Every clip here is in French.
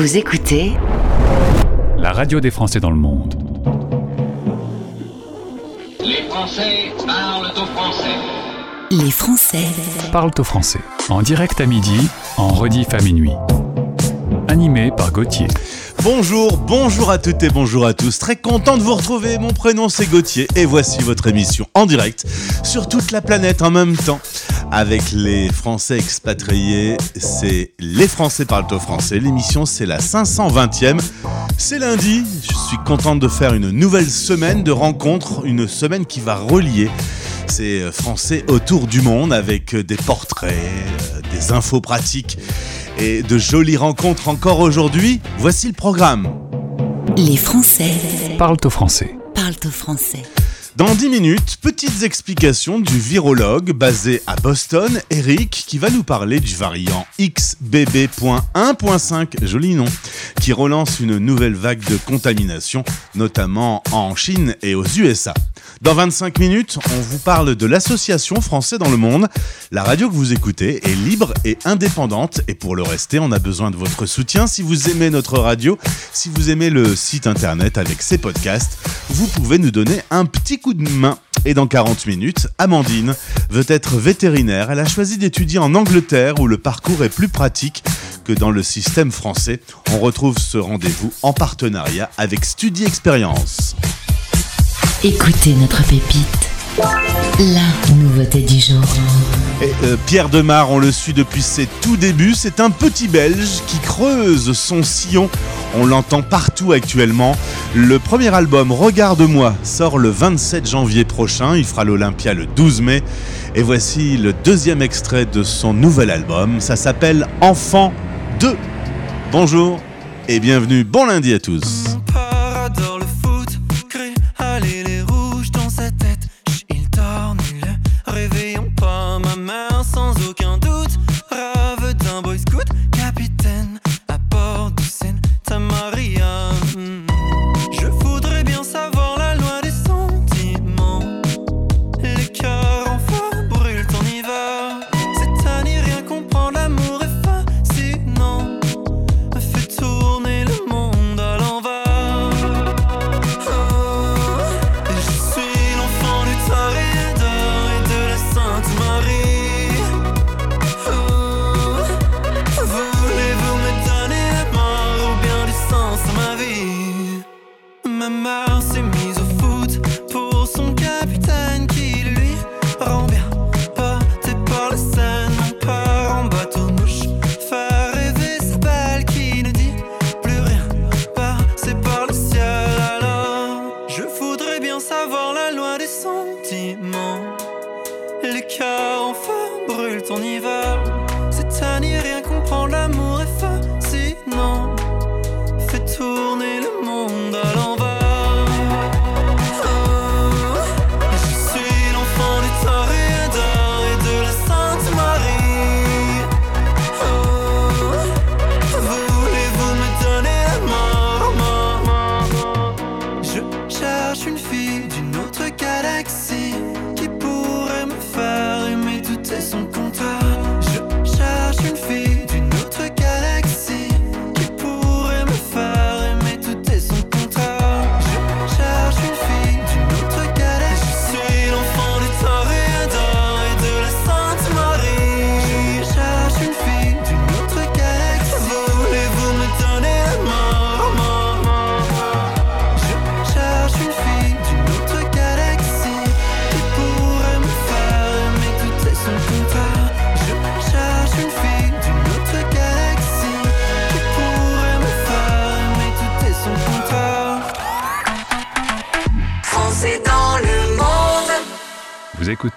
Vous écoutez la radio des Français dans le monde. Les Français parlent au français. Les Français Parlent au français. En direct à midi, en rediff à minuit. Animé par Gauthier. Bonjour, bonjour à toutes et bonjour à tous. Très content de vous retrouver. Mon prénom c'est Gauthier et voici votre émission en direct sur toute la planète en même temps. Avec les Français expatriés, c'est Les Français parlent au français. L'émission c'est la 520e. C'est lundi. Je suis content de faire une nouvelle semaine de rencontres, une semaine qui va relier ces Français autour du monde avec des portraits, des infos pratiques et de jolies rencontres encore aujourd'hui. Voici le programme. Les Français Parlent au français. parlent au français. Dans 10 minutes, petites explications du virologue basé à Boston, Eric, qui va nous parler du variant XBB.1.5, joli nom, qui relance une nouvelle vague de contamination, notamment en Chine et aux USA. Dans 25 minutes, on vous parle de l'association Français dans le monde. La radio que vous écoutez est libre et indépendante et pour le rester, on a besoin de votre soutien. Si vous aimez notre radio, si vous aimez le site internet avec ses podcasts, vous pouvez nous donner un petit coup de main. Et dans 40 minutes, Amandine veut être vétérinaire. Elle a choisi d'étudier en Angleterre où le parcours est plus pratique que dans le système français. On retrouve ce rendez-vous en partenariat avec Studi Expérience. Écoutez notre pépite. La nouveauté du jour. Euh, Pierre Demar, on le suit depuis ses tout débuts. C'est un petit Belge qui creuse son sillon. On l'entend partout actuellement. Le premier album Regarde-moi sort le 27 janvier prochain. Il fera l'Olympia le 12 mai. Et voici le deuxième extrait de son nouvel album. Ça s'appelle Enfant 2. Bonjour et bienvenue. Bon lundi à tous.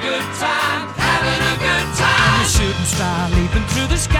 good time, having a good time. shooting star leaping through the sky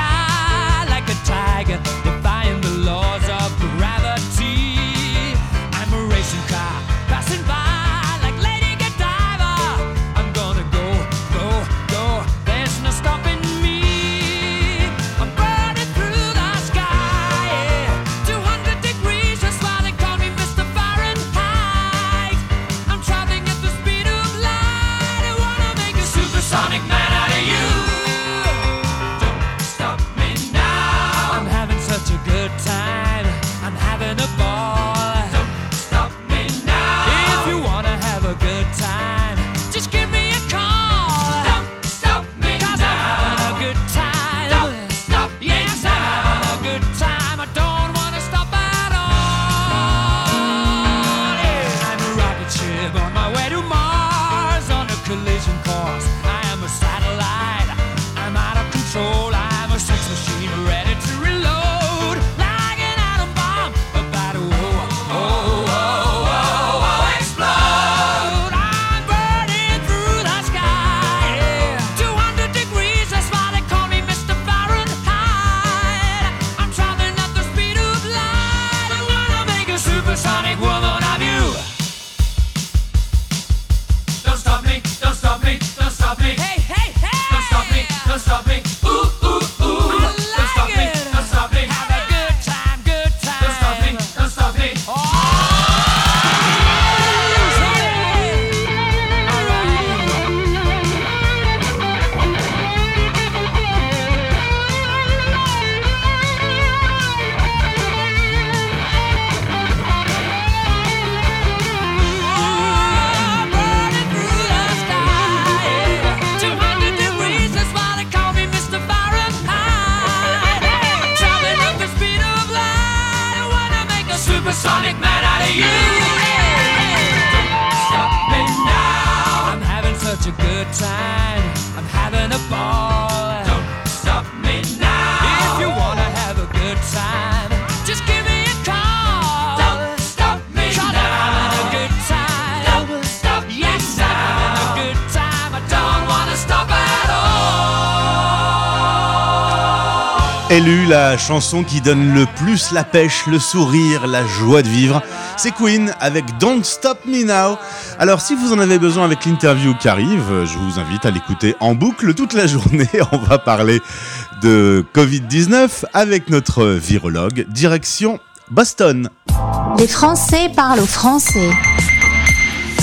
chanson qui donne le plus la pêche, le sourire, la joie de vivre, c'est Queen avec Don't Stop Me Now. Alors si vous en avez besoin avec l'interview qui arrive, je vous invite à l'écouter en boucle toute la journée. On va parler de Covid-19 avec notre virologue, direction Boston. Les Français parlent aux Français.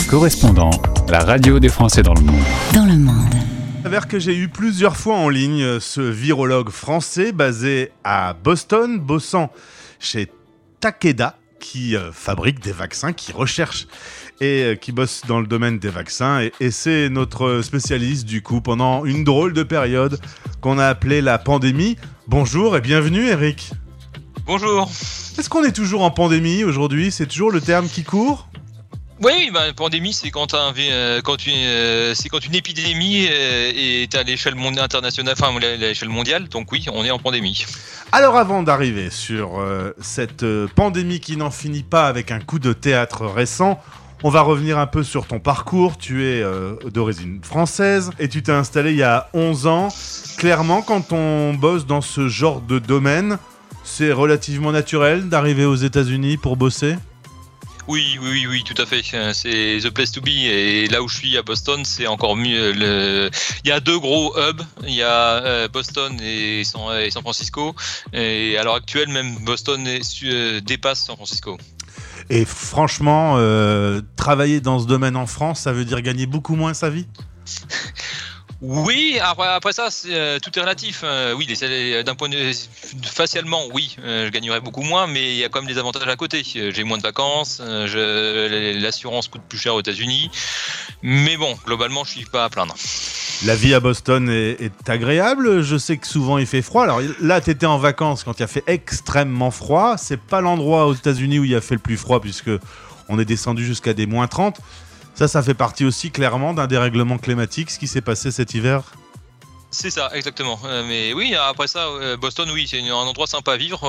Correspondant, la radio des Français dans le monde. Dans le monde. Il s'avère que j'ai eu plusieurs fois en ligne euh, ce virologue français basé à Boston, bossant chez Takeda, qui euh, fabrique des vaccins, qui recherche et euh, qui bosse dans le domaine des vaccins. Et, et c'est notre spécialiste du coup pendant une drôle de période qu'on a appelée la pandémie. Bonjour et bienvenue Eric. Bonjour. Est-ce qu'on est toujours en pandémie aujourd'hui? C'est toujours le terme qui court? Oui, bah, pandémie, c'est quand, un, euh, une, euh, c'est quand une épidémie euh, est à l'échelle mon- internationale, enfin à l'échelle mondiale. Donc oui, on est en pandémie. Alors avant d'arriver sur euh, cette pandémie qui n'en finit pas avec un coup de théâtre récent, on va revenir un peu sur ton parcours. Tu es d'origine française et tu t'es installé il y a 11 ans. Clairement, quand on bosse dans ce genre de domaine, c'est relativement naturel d'arriver aux États-Unis pour bosser? Oui, oui, oui, tout à fait. Euh, C'est the place to be. Et là où je suis à Boston, c'est encore mieux. Le... Il y a deux gros hubs. Il y a euh, Boston et San, Francisco. Et à l'heure actuelle, même Boston euh, dépasse San Francisco. Et franchement, euh, travailler dans ce domaine en France, ça veut dire gagner beaucoup moins sa vie? Oui, après, ça, euh, tout est relatif. Euh, oui, salaires- d'un point de vue facialement, oui, euh, je gagnerais beaucoup moins, mais il y a quand même des avantages à côté. Euh, J'ai moins de vacances, euh, l'assurance coûte plus cher aux États-Unis, mais bon, globalement, je suis pas à plaindre. La vie à Boston est, est agréable. Je sais que souvent il fait froid. Alors là, tu étais en vacances quand il a fait extrêmement froid. C'est pas l'endroit aux États-Unis où il a fait le plus froid puisque on est descendu jusqu'à des moins 30. Ça, ça fait partie aussi clairement d'un dérèglement climatique, ce qui s'est passé cet hiver. C'est ça, exactement. Euh, mais oui, après ça, euh, Boston, oui, c'est un endroit sympa à vivre.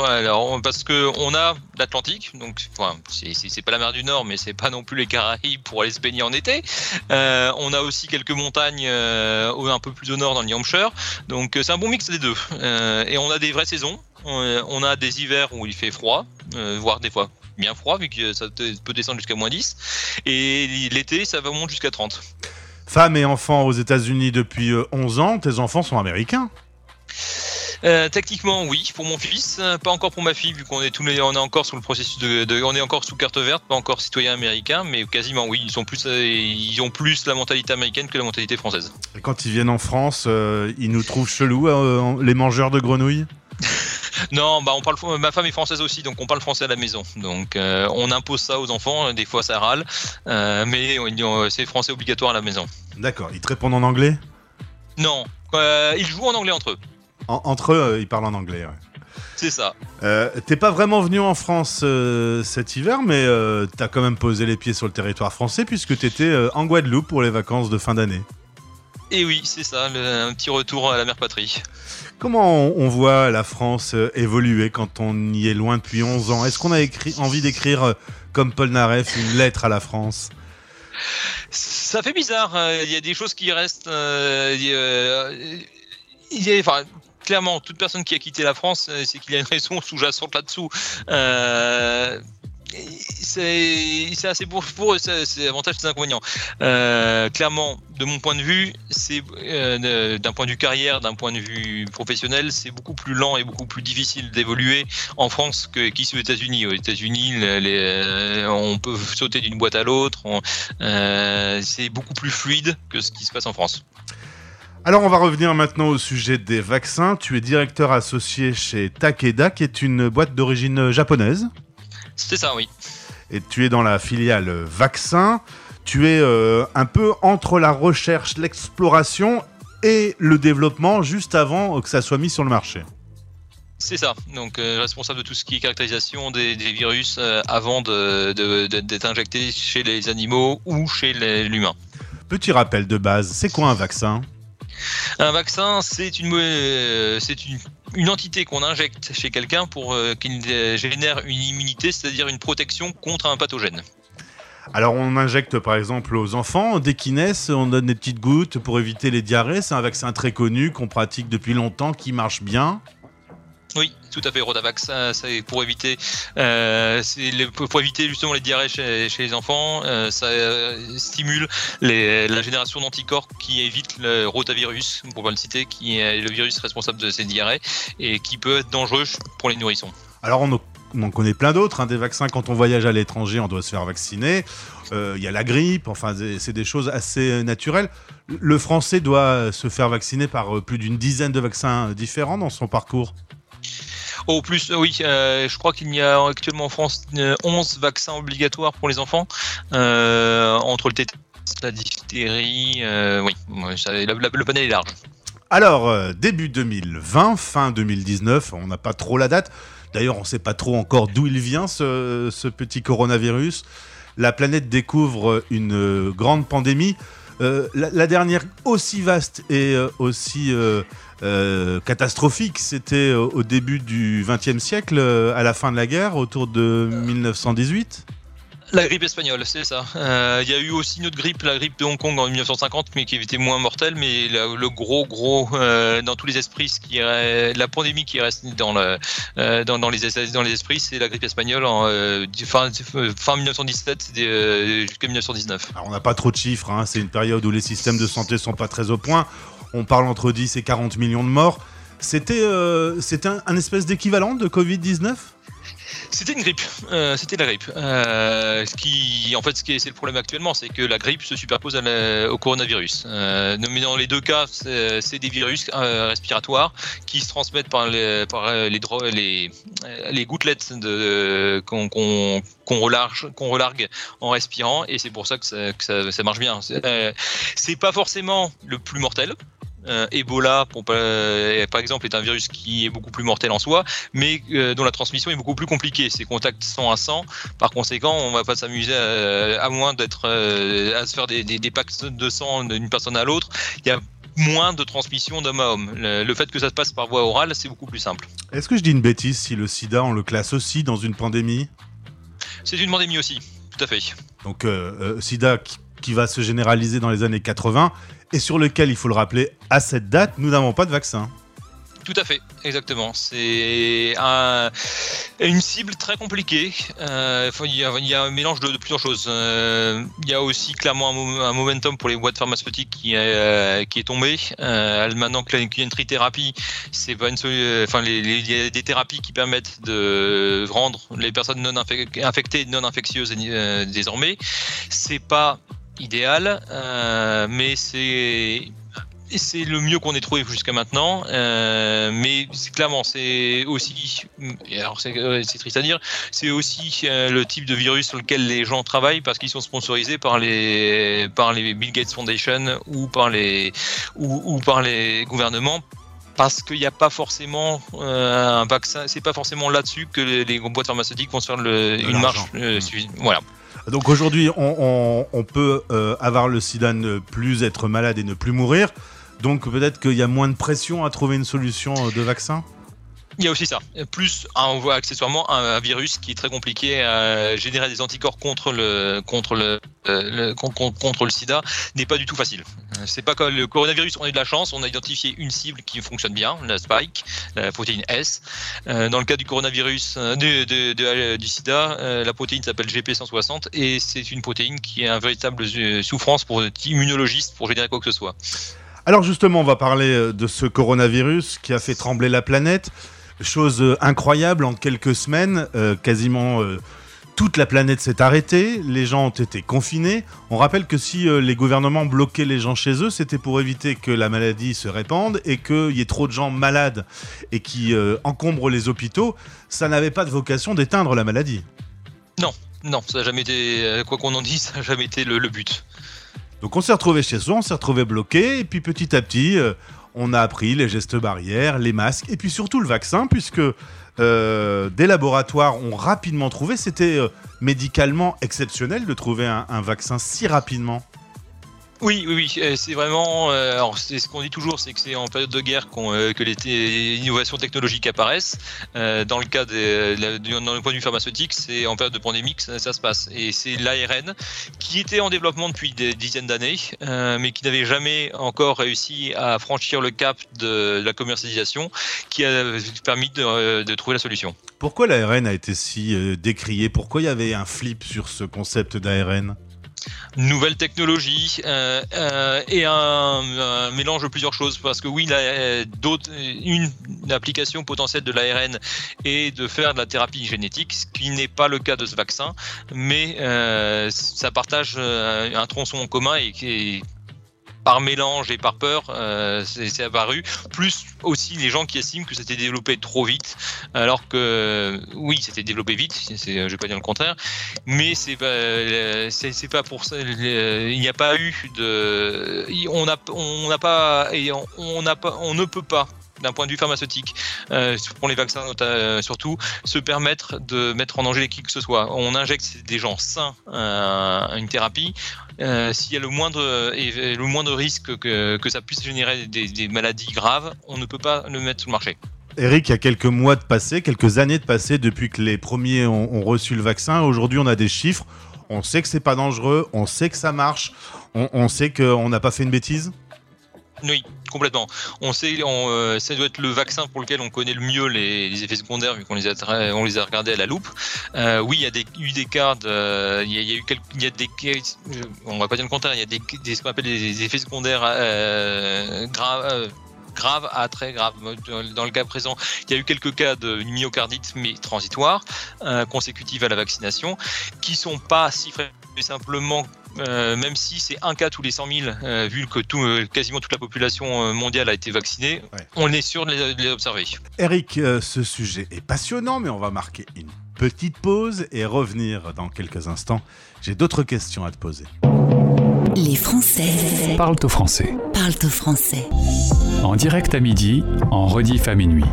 Parce que on a l'Atlantique, donc c'est- pas la mer du Nord, mais c'est pas non plus les Caraïbes pour aller se baigner en été. Euh, on a aussi quelques montagnes un peu plus au nord dans le Hampshire. Donc c'est un bon mix des deux. Et on a des vraies saisons. On, a des hivers où il fait froid, voire des fois bien froid, vu que ça peut descendre jusqu'à moins 10. Et l'été, ça va monter jusqu'à 30. Femme et enfant aux États-Unis depuis euh, 11 ans, tes enfants sont américains. Euh, techniquement, oui, pour mon fils, euh, pas encore pour ma fille, vu qu'on est tous les, on est encore sous le processus de, de- on est encore sous carte verte, pas encore citoyen américain, mais quasiment oui, ils sont plus, euh, ils ont plus la mentalité américaine que la mentalité française. Et quand ils viennent en France, euh, ils nous trouvent chelous, euh, les mangeurs de grenouilles? Non, bah on parle, ma femme est française aussi, donc on parle français à la maison, donc euh, on impose ça aux enfants, des fois ça râle, euh, mais c'est français obligatoire à la maison. D'accord, ils te répondent en anglais? Non, euh, ils jouent en anglais entre eux, En- Entre eux, euh, ils parlent en anglais. ouais. c'est ça. Euh, T'es pas vraiment venu en France euh, cet hiver, mais euh, t'as quand même posé les pieds sur le territoire français puisque t'étais euh, en Guadeloupe pour les vacances de fin d'année. Et oui, c'est ça, le- un petit retour à la mère patrie. Comment on, voit la France euh, évoluer quand on y est loin depuis 11 ans? Est-ce qu'on a envie d'écrire, euh, comme Paul Naref, une lettre à la France? Ça fait bizarre. euh, Il y a des choses qui restent. clairement, toute personne qui a quitté la France, c'est qu'il y a une raison sous-jacente là-dessous. C'est assez pour, eux, c'est avantages, c'est inconvénients. Euh, clairement, de mon point de vue, c'est euh, d'un point de vue carrière, d'un point de vue professionnel, c'est beaucoup plus lent et beaucoup plus difficile d'évoluer en France qu'ici aux États-Unis. Aux États-Unis, euh, on peut sauter d'une boîte à l'autre. euh, c'est beaucoup plus fluide que ce qui se passe en France. Alors on va revenir maintenant au sujet des vaccins. Tu es directeur associé chez Takeda, qui est une boîte d'origine japonaise. C'est ça, oui. et tu es dans la filiale vaccin. Tu es euh, un peu entre la recherche, l'exploration et le développement juste avant que ça soit mis sur le marché. C'est ça. Donc euh, responsable de tout ce qui est caractérisation des, des virus euh, avant de- de- de- d'être injecté chez les animaux ou chez l'humain. Petit rappel de base, c'est quoi un vaccin? Un vaccin, c'est une, euh, c'est une, une entité qu'on injecte chez quelqu'un pour euh, qu'il génère une immunité, c'est-à-dire une protection contre un pathogène. Alors on injecte par exemple aux enfants, dès qu'ils naissent, on donne des petites gouttes pour éviter les diarrhées. C'est un vaccin très connu qu'on pratique depuis longtemps, qui marche bien. Oui, tout à fait. Rotavax, ça, c'est pour éviter, euh, pour éviter justement les diarrhées chez, les enfants. euh, ça euh, stimule la génération d'anticorps qui évite le rotavirus, pour pas le citer, qui est le virus responsable de ces diarrhées et qui peut être dangereux pour les nourrissons. Alors on, en- on en connaît plein d'autres, hein, des vaccins. Quand on voyage à l'étranger, on doit se faire vacciner. Euh, Il y a la grippe, enfin c'est des choses assez naturelles. Le français doit se faire vacciner par plus d'une dizaine de vaccins différents dans son parcours. Au plus, euh, oui, euh, je crois qu'il y a actuellement en France euh, 11 vaccins obligatoires pour les enfants, euh, entre le tétanos, la diphtérie, euh, oui, le panel est large. Alors, euh, début 2020, fin 2019, on n'a pas trop la date. D'ailleurs, on ne sait pas trop encore d'où il vient, ce, petit coronavirus. La planète découvre une euh, grande pandémie. Euh, la, dernière aussi vaste et euh, aussi euh, catastrophique, c'était au, début du XXe siècle, à la fin de la guerre, autour de 1918. La grippe espagnole, c'est ça. Euh, Il y a eu aussi une autre grippe, la grippe de Hong Kong en 1950, mais qui était moins mortelle. Mais le gros, gros, euh, dans tous les esprits, la pandémie qui reste euh, dans, les, esprits, c'est la grippe espagnole en fin, fin 1917 c'était, euh, jusqu'à 1919. Alors, on n'a pas trop de chiffres, hein, c'est une période où les systèmes de santé sont pas très au point. On parle entre 10 et 40 millions de morts. C'était c'était un, un espèce d'équivalent de Covid-19 C'était une grippe, euh, c'était la grippe. Euh, ce qui, en fait, c'est le problème actuellement, c'est que la grippe se superpose au coronavirus. Euh, mais dans les deux cas, c'est des virus respiratoires qui se transmettent par les, gouttelettes qu'on relargue, en respirant, et c'est pour ça que ça, marche bien. C'est c'est pas forcément le plus mortel. Euh, Ebola, pour euh, par exemple, est un virus qui est beaucoup plus mortel en soi, mais euh, dont la transmission est beaucoup plus compliquée. C'est contact 100 à 100. Par conséquent, on va pas s'amuser à, à moins d'être à se faire des, des, des packs de sang d'une personne à l'autre. Il y a moins de transmission d'homme à homme. Le, le fait que ça se passe par voie orale, c'est beaucoup plus simple. Est-ce que je dis une bêtise si le sida, on le classe aussi dans une pandémie? C'est une pandémie aussi, tout à fait. Donc, sida qui, qui va se généraliser dans les années 80 et sur lequel, il faut le rappeler, à cette date, nous n'avons pas de vaccin. Tout à fait, exactement. C'est un- une cible très compliquée. Euh, il, y a, un mélange de, plusieurs choses. Euh, il y a aussi clairement un, mo- un momentum pour les boîtes pharmaceutiques qui est, euh, est tombé. Euh, maintenant qu'il y a une trithérapie, c'est il y a des thérapies qui permettent de rendre les personnes non infec- infectées non infectieuses désormais. C'est pas idéal, euh, mais c'est c'est le mieux qu'on ait trouvé jusqu'à maintenant, euh, mais c'est clairement c'est aussi, alors c'est euh, c'est triste à dire, c'est aussi euh, le type de virus sur lequel les gens travaillent parce qu'ils sont sponsorisés par les par les Bill Gates Foundation ou par les ou, ou par les gouvernements. Parce qu'il n'y a pas forcément euh, un vaccin, c'est pas forcément là-dessus que les, les boîtes pharmaceutiques vont se faire le- une marche. l'argent. euh, Voilà. Donc aujourd'hui, on, peut euh, avoir le sida, ne plus être malade et ne plus mourir. Donc peut-être qu'il y a moins de pression à trouver une solution euh, de vaccin? Il y a aussi ça. Plus, on voit accessoirement un, virus qui est très compliqué à générer des anticorps contre le, contre le, euh, contre le sida n'est pas du tout facile. Euh, C'est pas comme le coronavirus, on a eu de la chance, on a identifié une cible qui fonctionne bien, la spike, la protéine S. Euh, dans le cas du coronavirus, de- de- du sida, la protéine s'appelle GP160 et c'est une protéine qui est un véritable souffrance pour immunologistes pour générer quoi que ce soit. Alors justement, on va parler de ce coronavirus qui a fait trembler la planète. Chose euh, incroyable, en quelques semaines, euh, quasiment euh, toute la planète s'est arrêtée, les gens ont été confinés. On rappelle que si les gouvernements bloquaient les gens chez eux, c'était pour éviter que la maladie se répande et qu'il y ait trop de gens malades et qui euh, encombrent les hôpitaux. Ça n'avait pas de vocation d'éteindre la maladie. Non, ça n'a jamais été, quoi qu'on en dise, ça n'a jamais été le- le but. Donc on s'est retrouvé chez soi, on s'est retrouvé bloqué, et puis petit à petit, euh, on a appris les gestes barrières, les masques, et puis surtout le vaccin, puisque euh, des laboratoires ont rapidement trouvé, c'était euh, médicalement exceptionnel de trouver un, un vaccin si rapidement. Oui, oui, oui, euh, c'est vraiment. euh, alors, c'est ce qu'on dit toujours, c'est que c'est en période de guerre euh, que les t- innovations technologiques apparaissent. Dans le cas dans le point de vue pharmaceutique, c'est en période de pandémie que ça, se passe. Et c'est l'ARN qui était en développement depuis des dizaines d'années, mais qui n'avait jamais encore réussi à franchir le cap de, la commercialisation, qui a permis de, de trouver la solution. Pourquoi l'ARN a été si décrié? Pourquoi il y avait un flip sur ce concept d'ARN nouvelle technologie euh, euh, et un, mélange de plusieurs choses parce que oui il y a d'autres une application potentielle de l'ARN est de faire de la thérapie génétique ce qui n'est pas le cas de ce vaccin mais euh, ça partage euh, un tronçon en commun et est par mélange et par peur, euh, c'est apparu. Plus aussi les gens qui estiment que c'était développé trop vite, alors que oui, c'était développé vite. Je vais pas dire le contraire, mais c'est pas, euh, pas pour ça. euh, Il n'y a pas eu de, on n'a, on pas, on n'a pas, on ne peut pas d'un point de vue pharmaceutique, euh, pour les vaccins euh, surtout, se permettre de mettre en danger qui que ce soit. On injecte des gens sains euh, une thérapie. S'il y a le moindre, et le moindre risque que, que ça puisse générer des, des maladies graves, on ne peut pas le mettre sur le marché. Eric, il y a quelques mois de passé, quelques années de passé depuis que les premiers ont, ont reçu le vaccin. Aujourd'hui, on a des chiffres. On sait que c'est pas dangereux, on sait que ça marche, on, on sait qu'on n'a pas fait une bêtise? Oui, complètement. On sait, on, euh, ça doit être le vaccin pour lequel on connaît le mieux les, effets secondaires vu qu'on les a, regardés à la loupe. Euh, oui, il y a eu des cas, il y a, eu quelques, il y a des, on va pas dire le contraire, il y a des, ce qu'on appelle des effets secondaires euh, graves. grave à très grave. Dans le cas présent, il y a eu quelques cas de myocardite, mais transitoires, euh, consécutives à la vaccination, qui sont pas si fréquents, simplement euh, même si c'est un cas tous les 100 000, euh, vu que tout, euh, quasiment toute la population mondiale a été vaccinée, Ouais. on est sûr de les, de les observer. Eric, euh, ce sujet est passionnant, mais on va marquer une petite pause et revenir dans quelques instants. J'ai d'autres questions à te poser. Les Français Parle au français. parlent au français. En direct à midi, en rediff à minuit.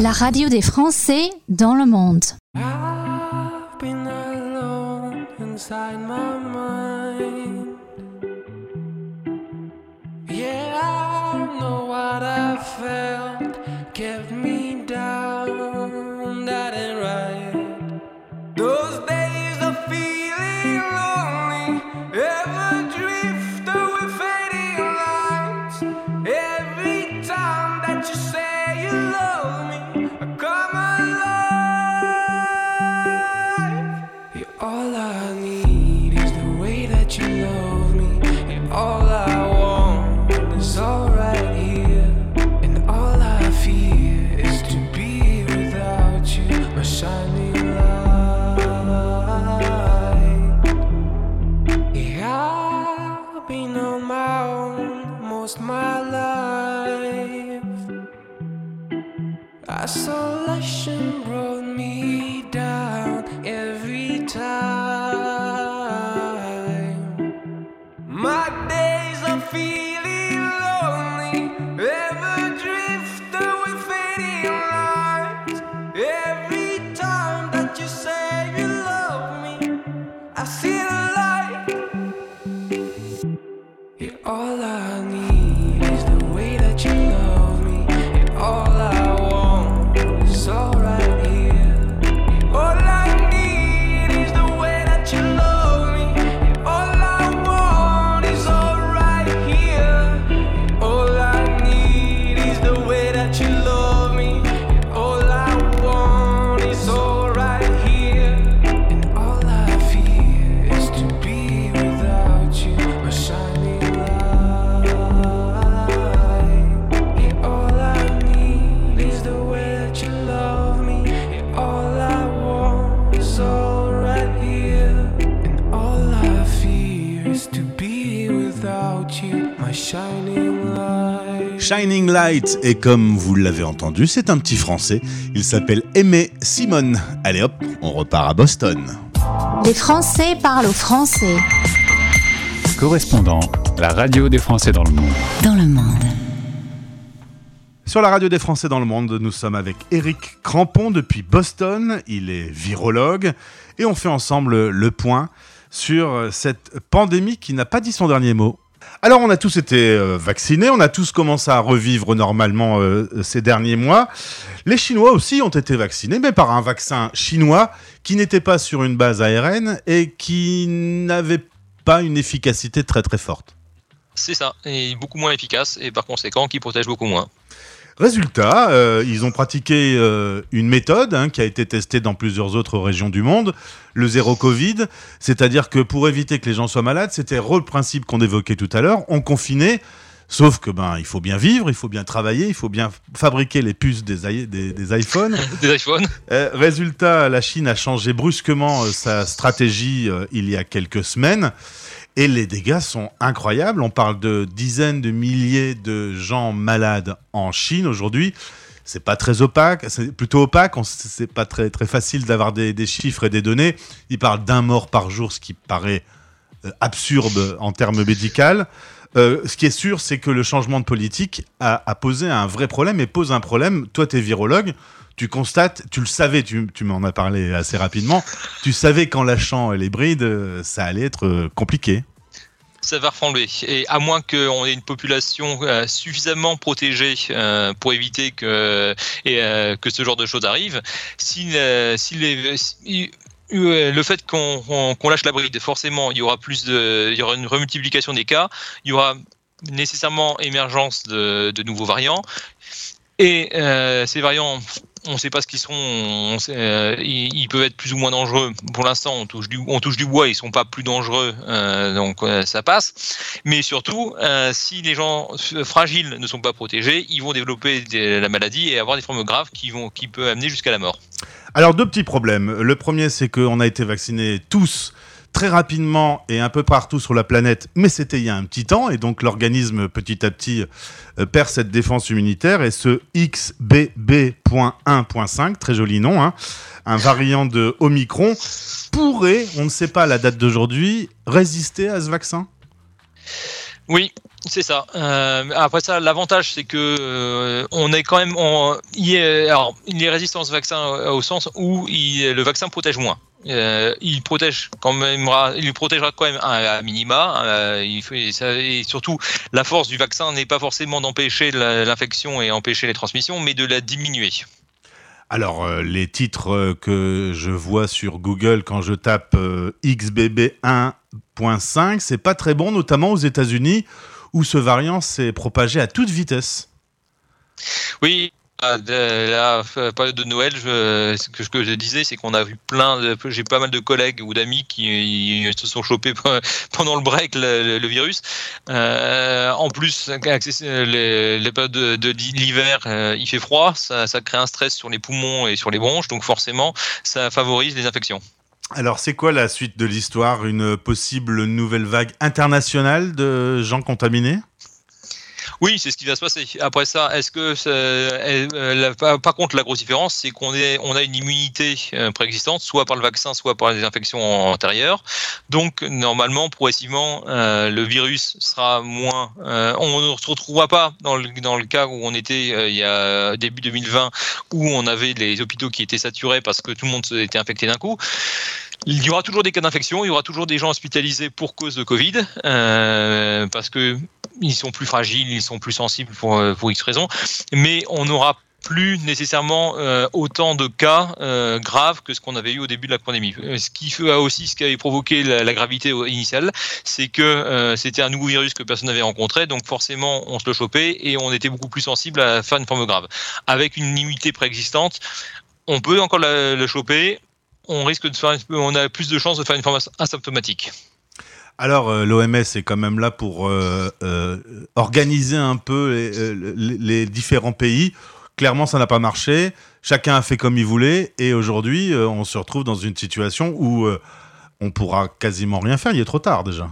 La radio des Français dans le monde. Alone inside my mind. Yeah, I know what I felt kept me down, that ain't right. Those Shining Light, et comme vous l'avez entendu, c'est un petit français. Il s'appelle Aimé Simone. Allez hop, on repart à Boston. Les Français parlent aux Français. Correspondant, la radio des Français dans le monde. Dans le monde. Sur la radio des Français dans le monde, nous sommes avec Eric Crampon depuis Boston. Il est virologue et on fait ensemble le point sur cette pandémie qui n'a pas dit son dernier mot. Alors on a tous été euh, vaccinés, on a tous commencé à revivre normalement euh, ces derniers mois. Les Chinois aussi ont été vaccinés, mais par un vaccin chinois qui n'était pas sur une base ARN et qui n'avait pas une efficacité très très forte. C'est ça, et beaucoup moins efficace, et par conséquent qui protège beaucoup moins. Résultat, euh, ils ont pratiqué euh, une méthode hein, qui a été testée dans plusieurs autres régions du monde, le zéro Covid, c'est-à-dire que pour éviter que les gens soient malades, c'était le principe qu'on évoquait tout à l'heure, on confinait, sauf que ben il faut bien vivre, il faut bien travailler, il faut bien fabriquer les puces des, i- des, des iPhones. Des iPhones Euh, résultat, la Chine a changé brusquement euh, sa stratégie euh, il y a quelques semaines. Et les dégâts sont incroyables. On parle de dizaines de milliers de gens malades en Chine aujourd'hui. C'est pas très opaque, c'est plutôt opaque. C'est pas très très facile d'avoir des, des chiffres et des données. Ils parlent d'un mort par jour, ce qui paraît euh, absurde en termes médicaux. Euh, ce qui est sûr, c'est que le changement de politique a, a posé un vrai problème et pose un problème. Toi, tu es virologue, tu constates, tu le savais, tu, tu m'en as parlé assez rapidement, tu savais qu'en lâchant les brides, euh, ça allait être euh, compliqué. ça va reflamber. Et à moins qu'on ait une population euh, suffisamment protégée pour éviter que, et, que ce genre de choses arrive, si, si les, le fait qu'on qu'on lâche la bride, forcément, il y aura plus de, il y aura une remultiplication des cas, il y aura nécessairement émergence de, de nouveaux variants. Et ces variants, on ne sait pas ce qu'ils sont, euh, ils, peuvent être plus ou moins dangereux. Pour l'instant, on touche du, bois, ils sont pas plus dangereux, euh, donc euh, ça passe. Mais surtout, si les gens fragiles ne sont pas protégés, ils vont développer la maladie et avoir des formes graves qui vont, qui peuvent amener jusqu'à la mort. Alors, deux petits problèmes. Le premier, c'est qu'on a été vaccinés tous très rapidement et un peu partout sur la planète, mais c'était il y a un petit temps, et donc l'organisme petit à petit euh, perd cette défense immunitaire, et ce XBB.1.5, très joli nom, hein, un variant de Omicron, pourrait, on ne sait pas la date d'aujourd'hui, résister à ce vaccin? Oui, c'est ça. Euh, après ça, l'avantage, c'est que euh, on est quand même, on, alors, il est résistant à ce vaccin au sens où le vaccin protège moins. Euh, il protège quand même, il protégera quand même à, à minima. euh, il faut, et, ça- et surtout, la force du vaccin n'est pas forcément d'empêcher l'infection et empêcher les transmissions, mais de la diminuer. Alors, euh, les titres que je vois sur Google quand je tape euh, XBB1.5, c'est pas très bon, notamment aux États-Unis, où ce variant s'est propagé à toute vitesse. Oui. À de la f- période de Noël, ce que, je disais, c'est qu'on a vu plein de, j'ai pas mal de collègues ou d'amis qui se sont chopés pe- pendant le break le, virus. Euh, en plus, les périodes de, de l'hiver, euh, il fait froid, ça, ça crée un stress sur les poumons et sur les bronches, donc forcément, ça favorise les infections. Alors, c'est quoi la suite de l'histoire? Une possible nouvelle vague internationale de gens contaminés? Oui, c'est ce qui va se passer. Après ça, est-ce que la- par contre la grosse différence, c'est qu'on a une immunité euh, préexistante, soit par le vaccin, soit par les infections antérieures. Donc normalement, progressivement, euh, le virus sera moins. euh, on ne se retrouvera pas dans le, cas où on était il y a début 2020, où on avait les hôpitaux qui étaient saturés parce que tout le monde était infecté d'un coup. Il y aura toujours des cas d'infection, il y aura toujours des gens hospitalisés pour cause de Covid, parce que ils sont plus fragiles, ils sont plus sensibles pour, euh, pour X raisons, mais on n'aura plus nécessairement euh, autant de cas euh, graves que ce qu'on avait eu au début de la pandémie. Ce qui fait aussi ce qui avait provoqué la, gravité initiale, c'est que c'était un nouveau virus que personne n'avait rencontré, donc forcément on se le chopait et on était beaucoup plus sensible à faire une forme grave. Avec une immunité préexistante, on peut encore le choper, on a plus de chances de faire une forme as- asymptomatique. Alors, l'OMS est quand même là pour euh, euh, organiser un peu les, euh, différents pays. Clairement, ça n'a pas marché. Chacun a fait comme il voulait. Et aujourd'hui, euh, on se retrouve dans une situation où euh, on pourra quasiment rien faire. Il est trop tard déjà.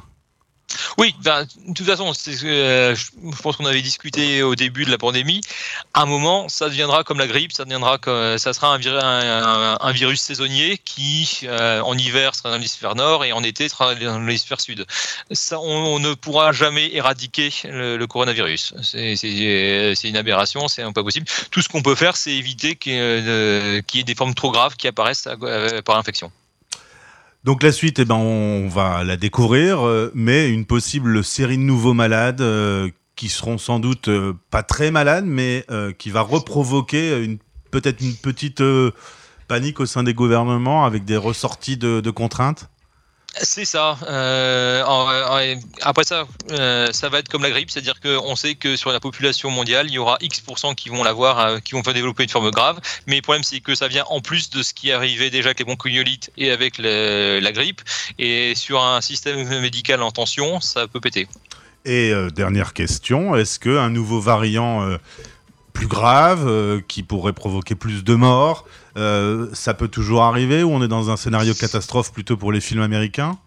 Oui, ben, de toute façon, c'est, euh, je pense qu'on avait discuté au début de la pandémie. À un moment, ça deviendra comme la grippe, ça deviendra comme, ça sera un, vir- un- un- un virus saisonnier qui, euh, en hiver, sera dans l'hémisphère nord et en été sera dans l'hémisphère sud. On, ne pourra jamais éradiquer le, coronavirus. C'est, c'est- une aberration, c'est pas possible. Tout ce qu'on peut faire, c'est éviter qu'il y ait, euh, y ait des formes trop graves qui apparaissent euh, par infection. Donc la suite, eh ben, on va la découvrir, euh, mais une possible série de nouveaux malades euh, qui seront sans doute euh, pas très malades, mais euh, qui va reprovoquer une peut-être une petite panique au sein des gouvernements avec des ressorties de contraintes. C'est ça. Euh, après ça, euh, ça va être comme la grippe, c'est-à-dire qu'on sait que sur la population mondiale, il y aura X% qui vont l'avoir, euh, qui vont faire développer une forme grave. Mais le problème, c'est que ça vient en plus de ce qui arrivait déjà avec les bronchiolites et avec la grippe. Et sur un système médical en tension, ça peut péter. Et euh, dernière question, est-ce qu'un nouveau variant plus grave, qui pourrait provoquer plus de morts, ça peut toujours arriver ou on est dans un scénario catastrophe plutôt pour les films américains?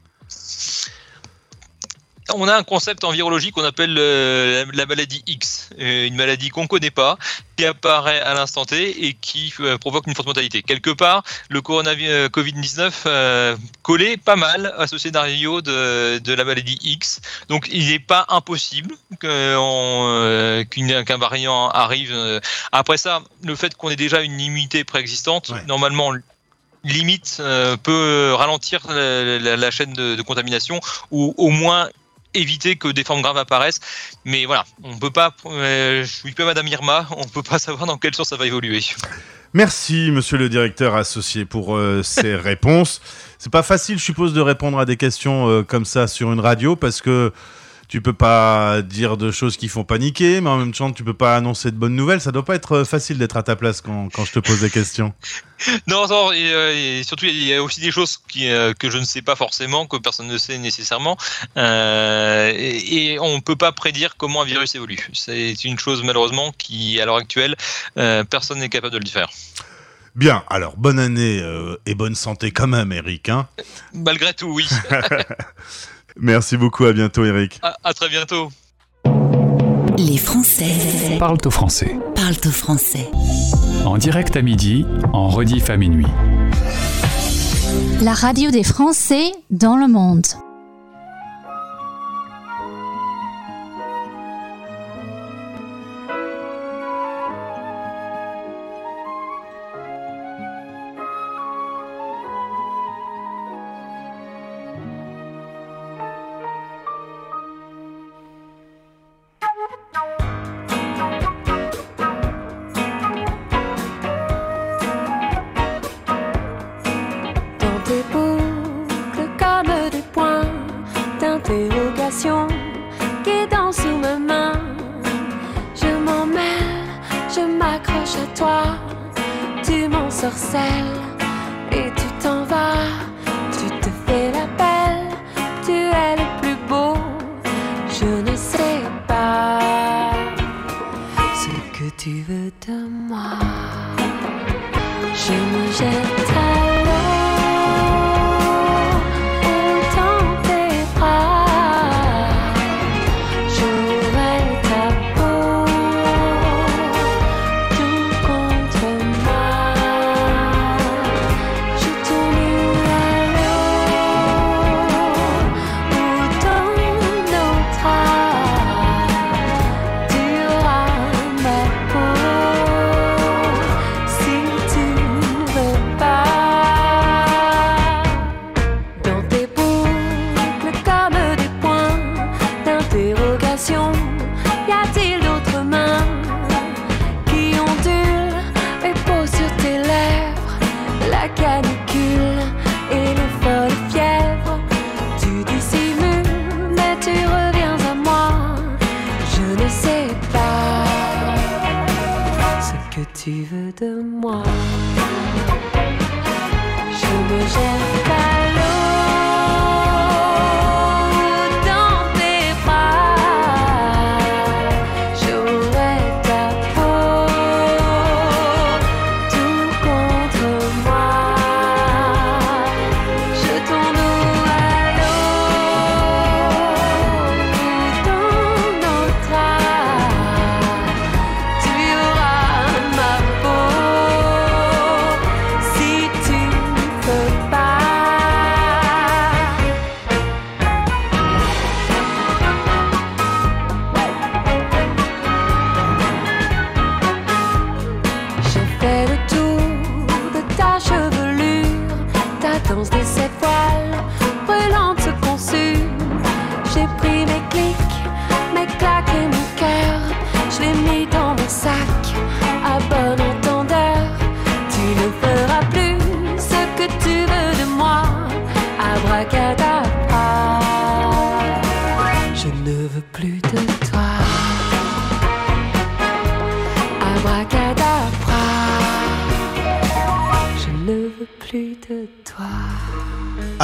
On a un concept en virologie qu'on appelle euh, la, la maladie X, euh, une maladie qu'on ne connaît pas, qui apparaît à l'instant T et qui euh, provoque une forte mortalité. Quelque part, le coronavirus euh, Covid-19 euh, collait pas mal à ce scénario de, de la maladie X. Donc il n'est pas impossible qu'un variant arrive. Après ça, le fait qu'on ait déjà une immunité préexistante, Ouais. normalement limite euh, peut ralentir la, la- la chaîne de, de contamination ou au moins éviter que des formes graves apparaissent. Mais voilà, on peut pas. euh, je suis pas Madame Irma, on peut pas savoir dans quel sens ça va évoluer. Merci, monsieur le directeur associé, pour euh, ces réponses. C'est pas facile, je suppose, de répondre à des questions euh, comme ça sur une radio parce que tu peux pas dire de choses qui font paniquer, mais en même temps, tu peux pas annoncer de bonnes nouvelles. Ça doit pas être euh, facile d'être à ta place quand, quand je te pose des questions. Non, non, et, euh, et surtout il y a aussi des choses qui, euh, que je ne sais pas forcément, que personne ne sait nécessairement, Euh, et, et on ne peut pas prédire comment un virus évolue. C'est une chose malheureusement qui, à l'heure actuelle, personne n'est capable de le faire. Bien, alors, bonne année euh, et bonne santé quand même, Eric. hein. Malgré tout, oui. Merci beaucoup, à bientôt, Eric. à, à très bientôt. Les Français Parle au français. parlent au français. En direct à midi, en rediff à minuit. La radio des Français dans le monde. D'interrogation qui dansent sous ma main. Je m'en mêle, je m'accroche à toi, tu m'ensorcelles et tu t'en vas. Tu te fais la belle, tu es le plus beau. Je ne sais pas ce que tu veux de moi. Je me jette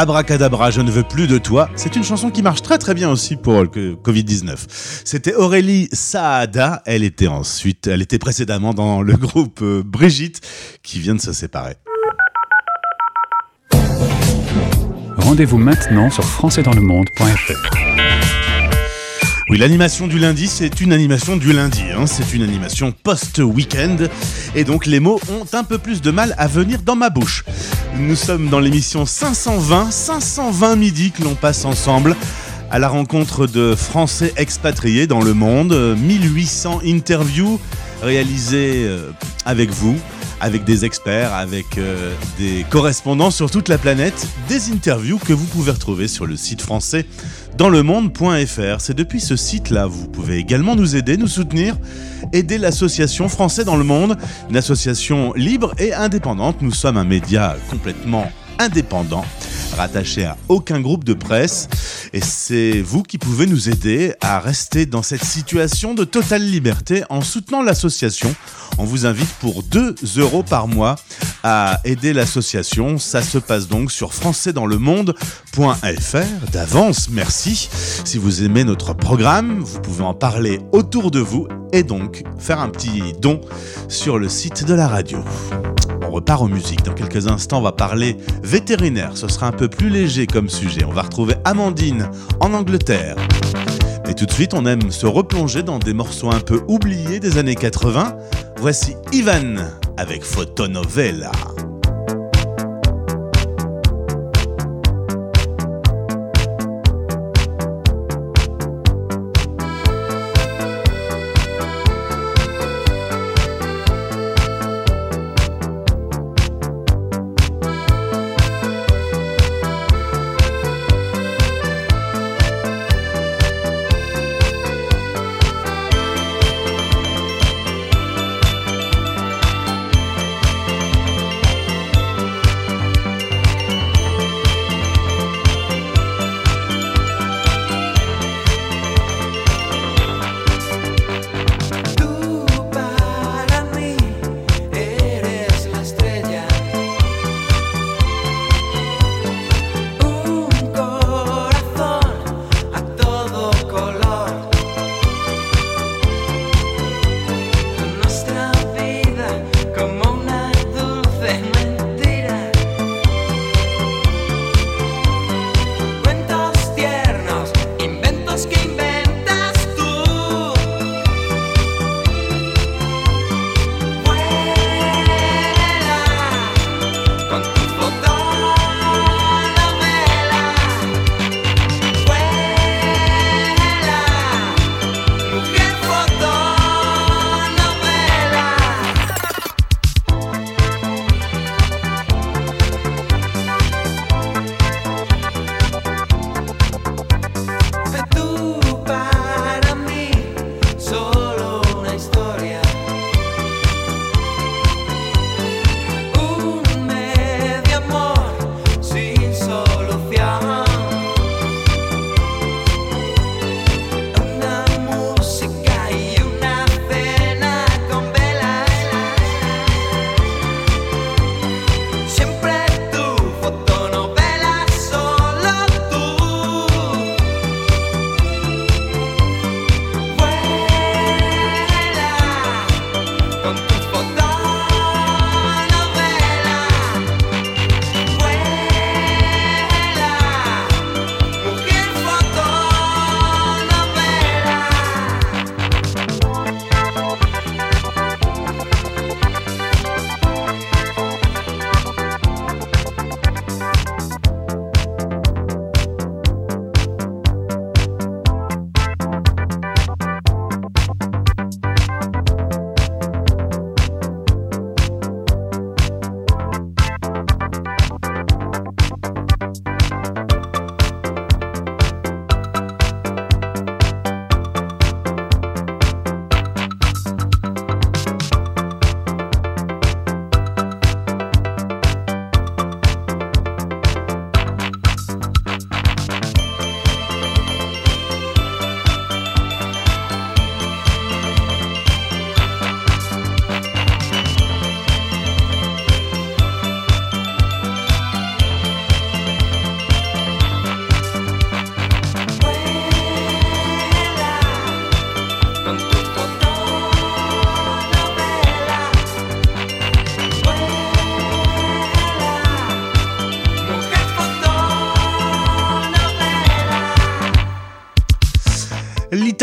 Abracadabra, je ne veux plus de toi. C'est une chanson qui marche très très bien aussi pour le Covid-19. C'était Aurélie Saada. Elle était ensuite, elle était précédemment dans le groupe euh, Brigitte qui vient de se séparer. Rendez-vous maintenant sur françaisdanslemonde.fr. Oui, l'animation du lundi, c'est une animation du lundi. hein. C'est une animation post-week-end. Et donc, les mots ont un peu plus de mal à venir dans ma bouche. Nous sommes dans l'émission 520, 520 midi que l'on passe ensemble à la rencontre de Français expatriés dans le monde. Euh, 1800 interviews réalisées euh, avec vous, avec des experts, avec euh, des correspondants sur toute la planète. Des interviews que vous pouvez retrouver sur le site français dans le monde.fr. C'est depuis ce site-là, vous pouvez également nous aider, nous soutenir, aider l'association Français dans le monde, une association libre et indépendante. Nous sommes un média complètement indépendant, rattaché à aucun groupe de presse. Et c'est vous qui pouvez nous aider à rester dans cette situation de totale liberté en soutenant l'association. On vous invite pour 2 euros par mois à aider l'association. Ça se passe donc sur françaisdanslemonde.fr. D'avance, merci. Si vous aimez notre programme, vous pouvez en parler autour de vous et donc faire un petit don sur le site de la radio. Repart aux musiques. Dans quelques instants, on va parler vétérinaire. Ce sera un peu plus léger comme sujet. On va retrouver Amandine en Angleterre. Mais tout de suite, on aime se replonger dans des morceaux un peu oubliés des années 80. Voici Ivan avec Photonovela.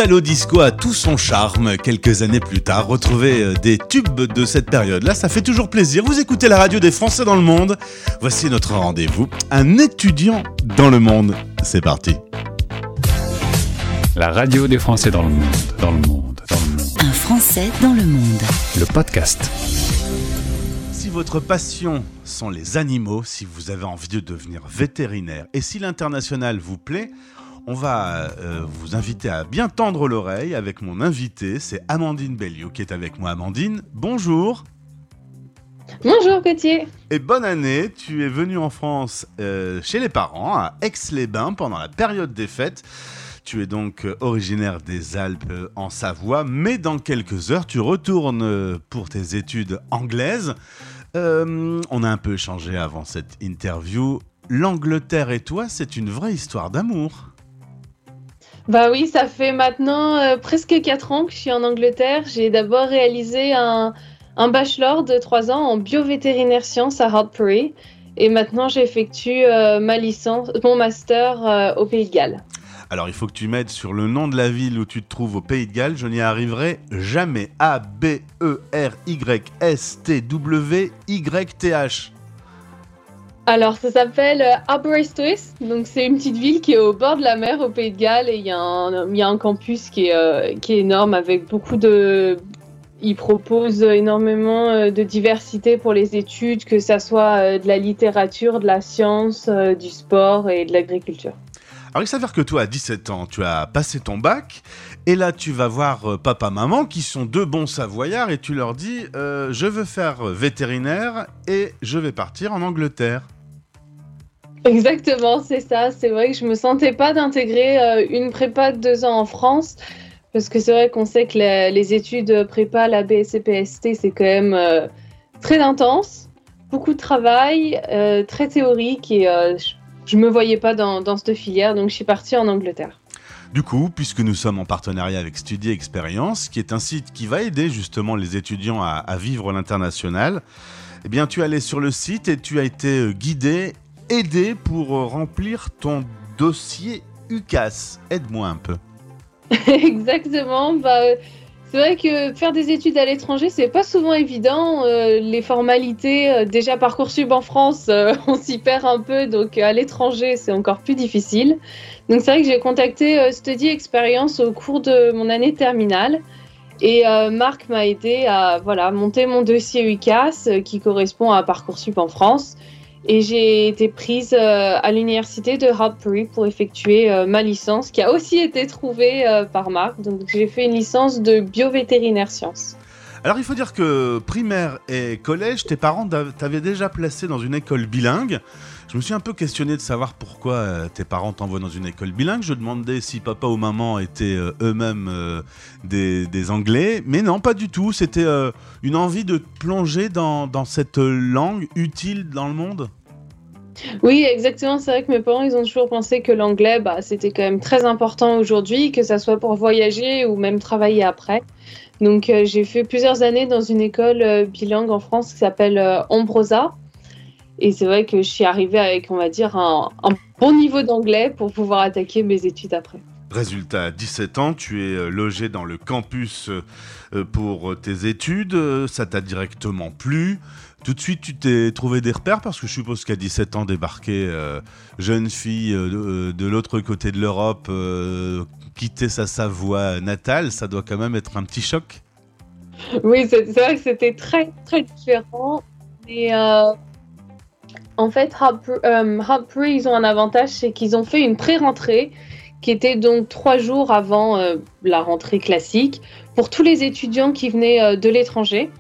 l'Italo Disco a tout son charme quelques années plus tard. Retrouver euh, des tubes de cette période-là, ça fait toujours plaisir. Vous écoutez la radio des Français dans le monde. Voici notre rendez-vous. Un étudiant dans le monde. C'est parti. La radio des Français dans le monde, dans le monde, dans le monde. Un Français dans le monde. Le podcast. Si votre passion sont les animaux, si vous avez envie de devenir vétérinaire et si l'international vous plaît, on va euh, vous inviter à bien tendre l'oreille avec mon invité, c'est Amandine Belliot qui est avec moi. Amandine, bonjour. Bonjour Gauthier. Et bonne année, tu es venu en France euh, chez les parents à Aix-les-Bains pendant la période des fêtes. Tu es donc euh, originaire des Alpes en Savoie, mais dans quelques heures, tu retournes pour tes études anglaises. Euh, on a un peu échangé avant cette interview. L'Angleterre et toi, c'est une vraie histoire d'amour. Bah oui, ça fait maintenant euh, presque 4 ans que je suis en Angleterre. J'ai d'abord réalisé un, un bachelor de 3 ans en biovétérinaire sciences à Hartbury. Et maintenant, j'effectue euh, ma licence, mon master euh, au Pays de Galles. Alors il faut que tu m'aides sur le nom de la ville où tu te trouves au Pays de Galles. Je n'y arriverai jamais. A-B-E-R-Y-S-T-W-Y-T-H. Alors, ça s'appelle euh, Aberystwyth. Donc, c'est une petite ville qui est au bord de la mer au Pays de Galles. Et il y, a un- campus qui est, euh, qui est énorme avec beaucoup de. Il propose énormément euh, de diversité pour les études, que ça soit de la littérature, de la science, du sport et de l'agriculture. Alors il s'avère que toi, à 17 ans, tu as passé ton bac. Et là, tu vas voir euh, papa, maman, qui sont deux bons savoyards. Et tu leur dis, euh, je veux faire vétérinaire et je vais partir en Angleterre. Exactement, c'est ça. C'est vrai que je me sentais pas d'intégrer euh, une prépa de deux ans en France. Parce que c'est vrai qu'on sait que les études prépa, la BSC-PST, c'est quand même très intense, beaucoup de travail, très théorique et je, je me voyais pas dans, dans cette filière, donc je suis partie en Angleterre. Du coup, puisque nous sommes en partenariat avec Studi Experience, qui est un site qui va aider justement les étudiants à, vivre l'international, eh bien, tu es allé sur le site et tu as été euh, guidé, aidé pour euh, remplir ton dossier UCAS. Aide-moi un peu. Exactement. Bah, euh, c'est vrai que faire des études à l'étranger, c'est pas souvent évident. Les formalités, déjà Parcoursup en France, on s'y perd un peu, donc à l'étranger, c'est encore plus difficile. Donc c'est vrai que j'ai contacté euh, Study Experience au cours de mon année terminale. Et euh, Marc m'a aidé à voilà, monter mon dossier UCAS euh, qui correspond à Parcoursup en France. Et j'ai été prise à l'université de Hartbury pour effectuer ma licence, qui a aussi été trouvée par Marc. Donc j'ai fait une licence de biovétérinaire sciences. Alors, il faut dire que primaire et collège, tes parents t'avaient déjà placé dans une école bilingue. Je me suis un peu questionné de savoir pourquoi euh, tes parents t'envoient dans une école bilingue. Je demandais si papa ou maman étaient euh, eux-mêmes euh, des, Anglais. Mais non, pas du tout. C'était une envie de plonger dans, cette langue utile dans le monde. Oui, exactement. C'est vrai que mes parents, ils ont toujours pensé que l'anglais, bah, c'était quand même très important aujourd'hui, que ça soit pour voyager ou même travailler après. Donc j'ai fait plusieurs années dans une école bilingue en France qui s'appelle euh, Ombrosa. Et c'est vrai que je suis arrivée avec, on va dire, un, un bon niveau d'anglais pour pouvoir attaquer mes études après. Résultat, à 17 ans, tu es euh, logé dans le campus euh, euh, pour tes études. Ça t'a directement plu. Tout de suite, tu t'es trouvé des repères? Parce que je suppose qu'à 17 ans, débarquer euh, jeune fille euh, de, l'autre côté de l'Europe, euh, quitter sa Savoie natale, ça doit quand même être un petit choc. Oui, c'est vrai que c'était très, très différent. Euh, en fait, Hartbury, euh, ils ont un avantage, c'est qu'ils ont fait une pré-rentrée qui était donc trois jours avant euh, la rentrée classique pour tous les étudiants qui venaient euh, de l'étranger.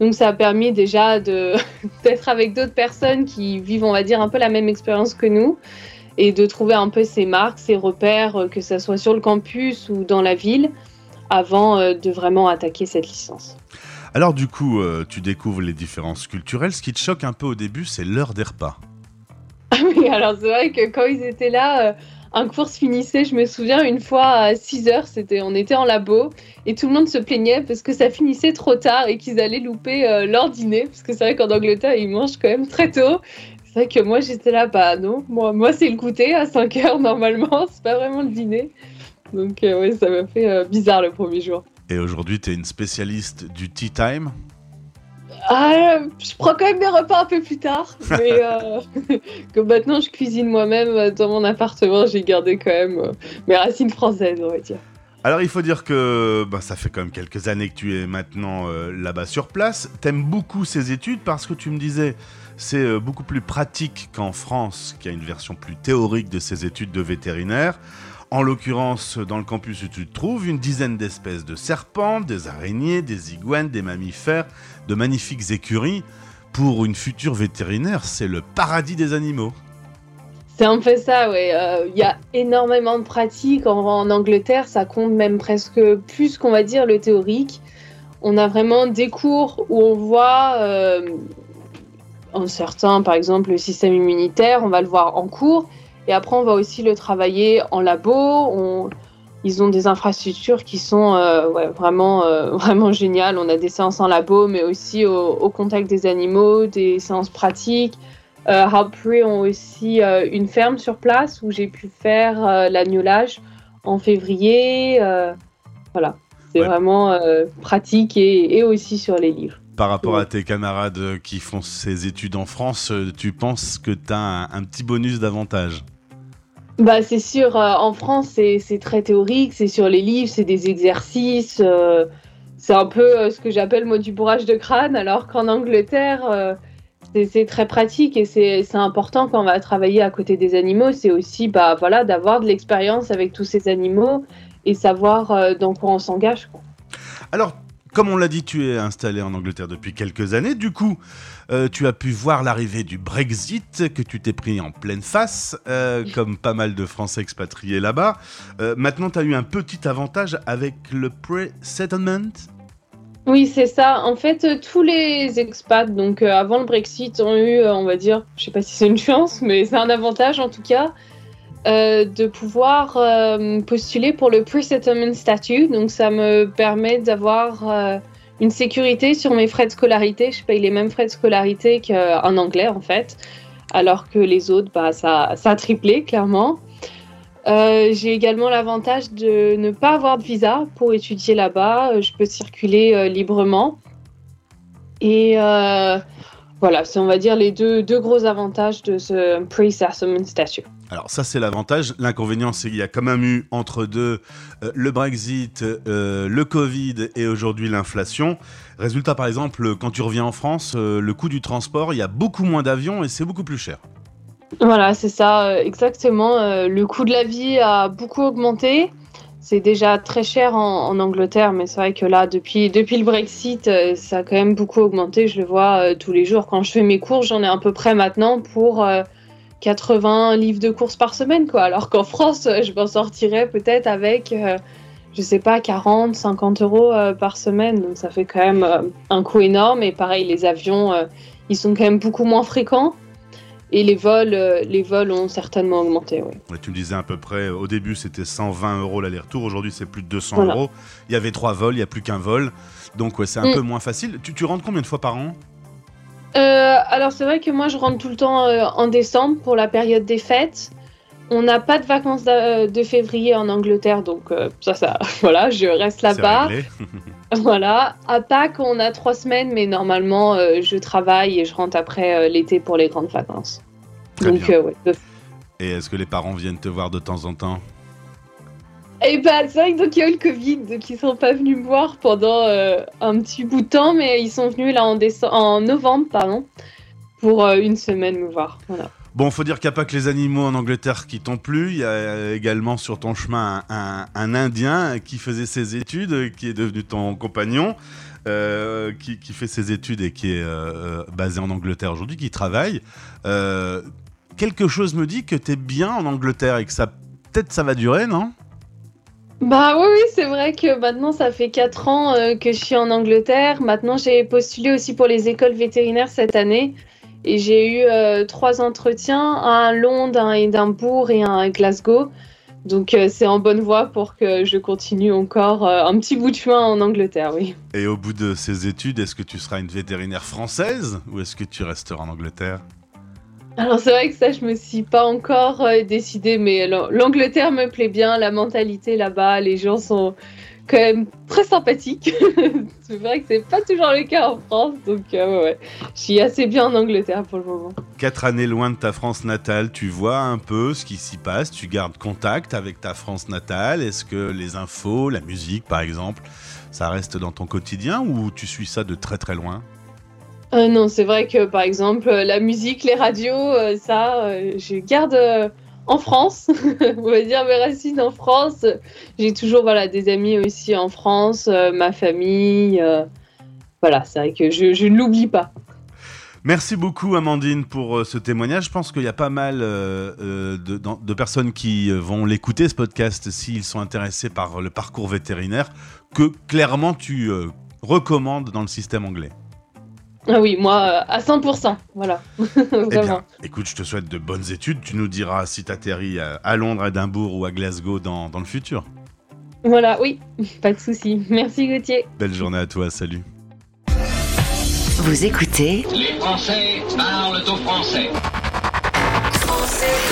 Donc ça a permis déjà d'être avec d'autres personnes qui vivent, on va dire, un peu la même expérience que nous et de trouver un peu ses marques, ses repères, que ce soit sur le campus ou dans la ville, avant de vraiment attaquer cette licence. Alors du coup, euh, tu découvres les différences culturelles. Ce qui te choque un peu au début, c'est l'heure des repas. Ah oui, alors c'est vrai que quand ils étaient là, euh, un cours se finissait, je me souviens, une fois à 6 heures, c'était, on était en labo, et tout le monde se plaignait parce que ça finissait trop tard et qu'ils allaient louper euh, leur dîner, parce que c'est vrai qu'en Angleterre, ils mangent quand même très tôt. C'est vrai que moi, j'étais là, bah non, moi, moi c'est le goûter à 5 heures normalement, c'est pas vraiment le dîner. Donc ouais, ça m'a fait bizarre le premier jour. Et aujourd'hui, tu es une spécialiste du tea time. Ah, je prends quand même mes repas un peu plus tard, mais euh, que maintenant je cuisine moi-même euh, dans mon appartement, j'ai gardé quand même euh, mes racines françaises, on va dire. Alors il faut dire que bah, ça fait quand même quelques années que tu es maintenant euh, là-bas sur place. T'aimes beaucoup ces études parce que tu me disais c'est euh, beaucoup plus pratique qu'en France, qui a une version plus théorique de ces études de vétérinaire. En l'occurrence, dans le campus où tu te trouves, une dizaine d'espèces de serpents, des araignées, des iguanes, des mammifères, de magnifiques écuries. Pour une future vétérinaire, c'est le paradis des animaux. C'est un peu ça. Euh, Il y a énormément de pratiques. En, en Angleterre, ça compte même presque plus qu'on va dire le théorique. On a vraiment des cours où on voit euh, un certain, par exemple, le système immunitaire, on va le voir en cours. Et après, on va aussi le travailler en labo. On- Ils ont des infrastructures qui sont euh, ouais, vraiment, euh, vraiment géniales. On a des séances en labo, mais aussi au, au contact des animaux, des séances pratiques. Euh, Harpray ont aussi euh, une ferme sur place où j'ai pu faire l'agnolage en février. voilà, c'est Ouais. vraiment pratique et, et aussi sur les livres. Par rapport à tes camarades qui font ces études en France, tu penses que tu as un, un petit bonus d'avantage? Bah, c'est sûr, euh, en France, c'est très théorique, c'est sur les livres, c'est des exercices. euh, c'est un peu euh, ce que j'appelle moi du bourrage de crâne, alors qu'en Angleterre, c'est très pratique et c'est important quand on va travailler à côté des animaux. C'est aussi bah, voilà, d'avoir de l'expérience avec tous ces animaux et savoir dans quoi on s'engage. Alors, comme on l'a dit, tu es installé en Angleterre depuis quelques années. Du coup, euh, tu as pu voir l'arrivée du Brexit que tu t'es pris en pleine face, euh, comme pas mal de Français expatriés là-bas. Euh, maintenant, tu as eu un petit avantage avec le pre-settlement? Oui, c'est ça. En fait, tous les expats, donc avant le Brexit, ont eu, on va dire, je sais pas si c'est une chance, mais c'est un avantage en tout cas, euh, de pouvoir euh, postuler pour le pre-settlement statut. Donc, ça me permet d'avoir euh, une sécurité sur mes frais de scolarité. Je paye les mêmes frais de scolarité qu'en anglais, en fait, alors que les autres, bah, ça, a triplé, clairement. J'ai également l'avantage de ne pas avoir de visa pour étudier là-bas. Je peux circuler librement. Et voilà, c'est on va dire les deux, deux gros avantages de ce pre-settlement statut. Alors ça c'est l'avantage. L'inconvénient c'est qu'il y a quand même eu entre deux euh, le Brexit, euh, le Covid et aujourd'hui l'inflation. Résultat par exemple, quand tu reviens en France, euh, le coût du transport, il y a beaucoup moins d'avions et c'est beaucoup plus cher. Voilà, c'est ça, exactement. Le coût de la vie a beaucoup augmenté. C'est déjà très cher en, Angleterre, mais c'est vrai que là, depuis, depuis le Brexit, ça a quand même beaucoup augmenté. Je le vois tous les jours. Quand je fais mes courses, j'en ai à peu près maintenant pour 80 livres de courses par semaine, quoi. Alors qu'en France, je m'en sortirais peut-être avec, euh, je sais pas, 40, 50 euros euh, par semaine. Donc ça fait quand même euh, un coût énorme. Et pareil, les avions, euh, ils sont quand même beaucoup moins fréquents. Et les vols, les vols ont certainement augmenté, oui. Ouais, tu me disais à peu près, au début c'était 120 euros l'aller-retour, aujourd'hui c'est plus de 200 Voilà. euros. Il y avait trois vols, il n'y a plus qu'un vol. Donc ouais, c'est un Mm. peu moins facile. Tu, tu rentres combien de fois par an? Euh, alors c'est vrai que moi je rentre tout le temps euh, en décembre pour la période des fêtes. On n'a pas de vacances d'a- de février en Angleterre, donc euh, ça, ça, voilà, je reste là-bas. Voilà. À Pâques, on a trois semaines, mais normalement, euh, je travaille et je rentre après euh, l'été pour les grandes vacances. Très donc, bien. euh, ouais. de- Et est-ce que les parents viennent te voir de temps en temps? Et ben, c'est vrai que donc il y a eu le Covid, donc ils sont pas venus me voir pendant euh, un petit bout de temps, mais ils sont venus là en, novembre, pardon, pour euh, une semaine me voir. Voilà. Bon, faut dire qu'il n'y a pas que les animaux en Angleterre qui t'ont plu. Il y a euh, également sur ton chemin un, Indien qui faisait ses études, qui est devenu ton compagnon, qui, fait ses études et qui est basé en Angleterre aujourd'hui, qui travaille. Quelque chose me dit que tu es bien en Angleterre et que ça peut-être ça va durer, non? Bah oui, oui, c'est vrai que maintenant ça fait 4 ans euh, que je suis en Angleterre. Maintenant j'ai postulé aussi pour les écoles vétérinaires cette année. Et j'ai eu euh, trois entretiens, un à Londres, un à Édimbourg et un à Glasgow. Donc euh, c'est en bonne voie pour que je continue encore euh, un petit bout de chemin en Angleterre, oui. Et au bout de ces études, est-ce que tu seras une vétérinaire française ou est-ce que tu resteras en Angleterre? Alors c'est vrai que ça, je me suis pas encore euh, décidée, mais l'A- l'Angleterre me plaît bien, la mentalité là-bas, les gens sont quand même très sympathiques. c'est vrai que c'est pas toujours le cas en France, donc euh, ouais. je suis assez bien en Angleterre pour le moment. Quatre années loin de ta France natale, tu vois un peu ce qui s'y passe, tu gardes contact avec ta France natale. Est-ce que les infos, la musique par exemple, ça reste dans ton quotidien ou tu suis ça de très très loin? Euh, non, c'est vrai que par exemple, euh, la musique, les radios, euh, ça, je garde en France. On va dire mes racines en France. J'ai toujours voilà, des amis aussi en France, ma famille. voilà, c'est vrai que je, ne l'oublie pas. Merci beaucoup Amandine pour ce témoignage. Je pense qu'il y a pas mal de, personnes qui vont l'écouter ce podcast s'ils sont intéressés par le parcours vétérinaire que clairement tu recommandes dans le système anglais. Ah oui, moi, euh, à 100%. Voilà. Eh bien, écoute, je te souhaite de bonnes études. Tu nous diras si t'atterris à, à Londres, à Édimbourg ou à Glasgow dans, dans le futur. Voilà, oui, pas de souci. Merci Gauthier. Belle journée à toi, salut. Vous écoutez Les Français parlent au français. Et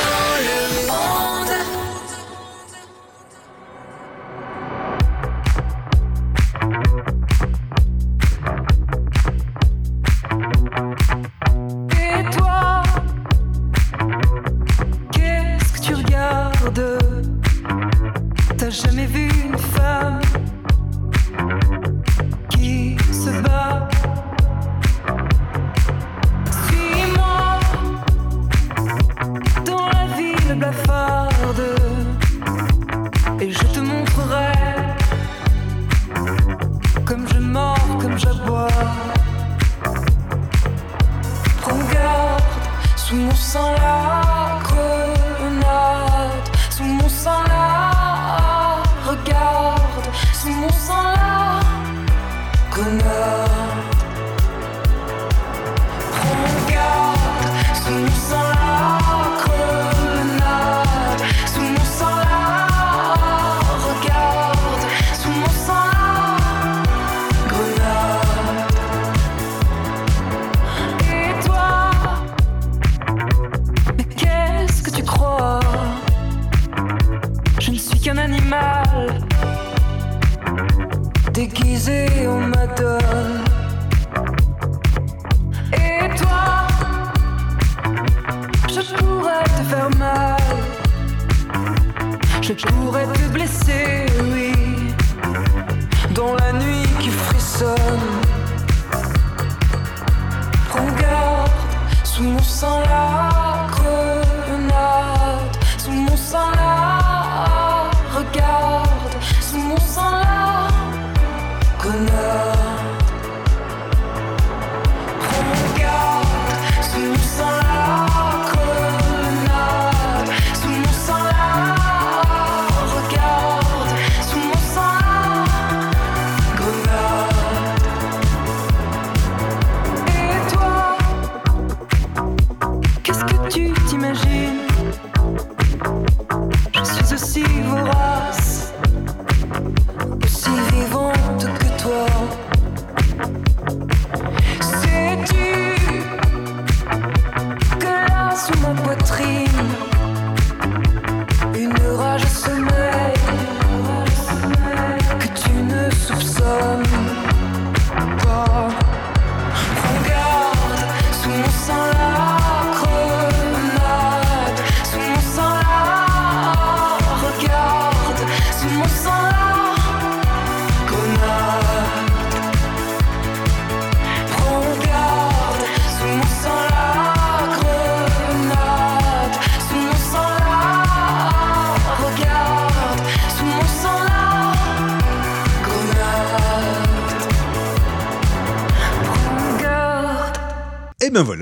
T'as jamais vu une femme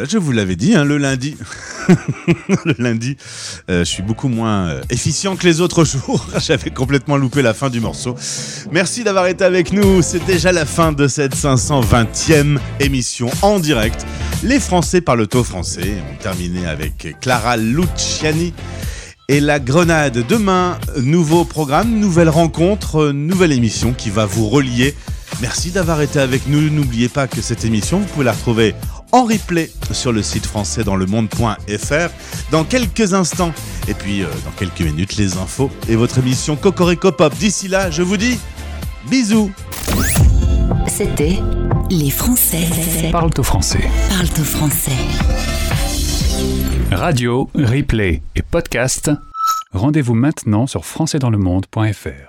je vous l'avais dit, hein, le lundi. le lundi, euh, je suis beaucoup moins euh, efficient que les autres jours. J'avais complètement loupé la fin du morceau. Merci d'avoir été avec nous. C'est déjà la fin de cette 520e émission en direct. Les Français parlent au français. On terminait avec Clara Luciani et la Grenade. Demain, nouveau programme, nouvelle rencontre, nouvelle émission qui va vous relier. Merci d'avoir été avec nous. N'oubliez pas que cette émission, vous pouvez la retrouver en replay sur le site français dans le monde.fr dans quelques instants. Et puis, euh, dans quelques minutes, les infos et votre émission Cocorico Pop. D'ici là, je vous dis bisous. C'était Les Français Parle au français. parlent au français. Radio, replay et podcast. Rendez-vous maintenant sur françaisdanslemonde.fr.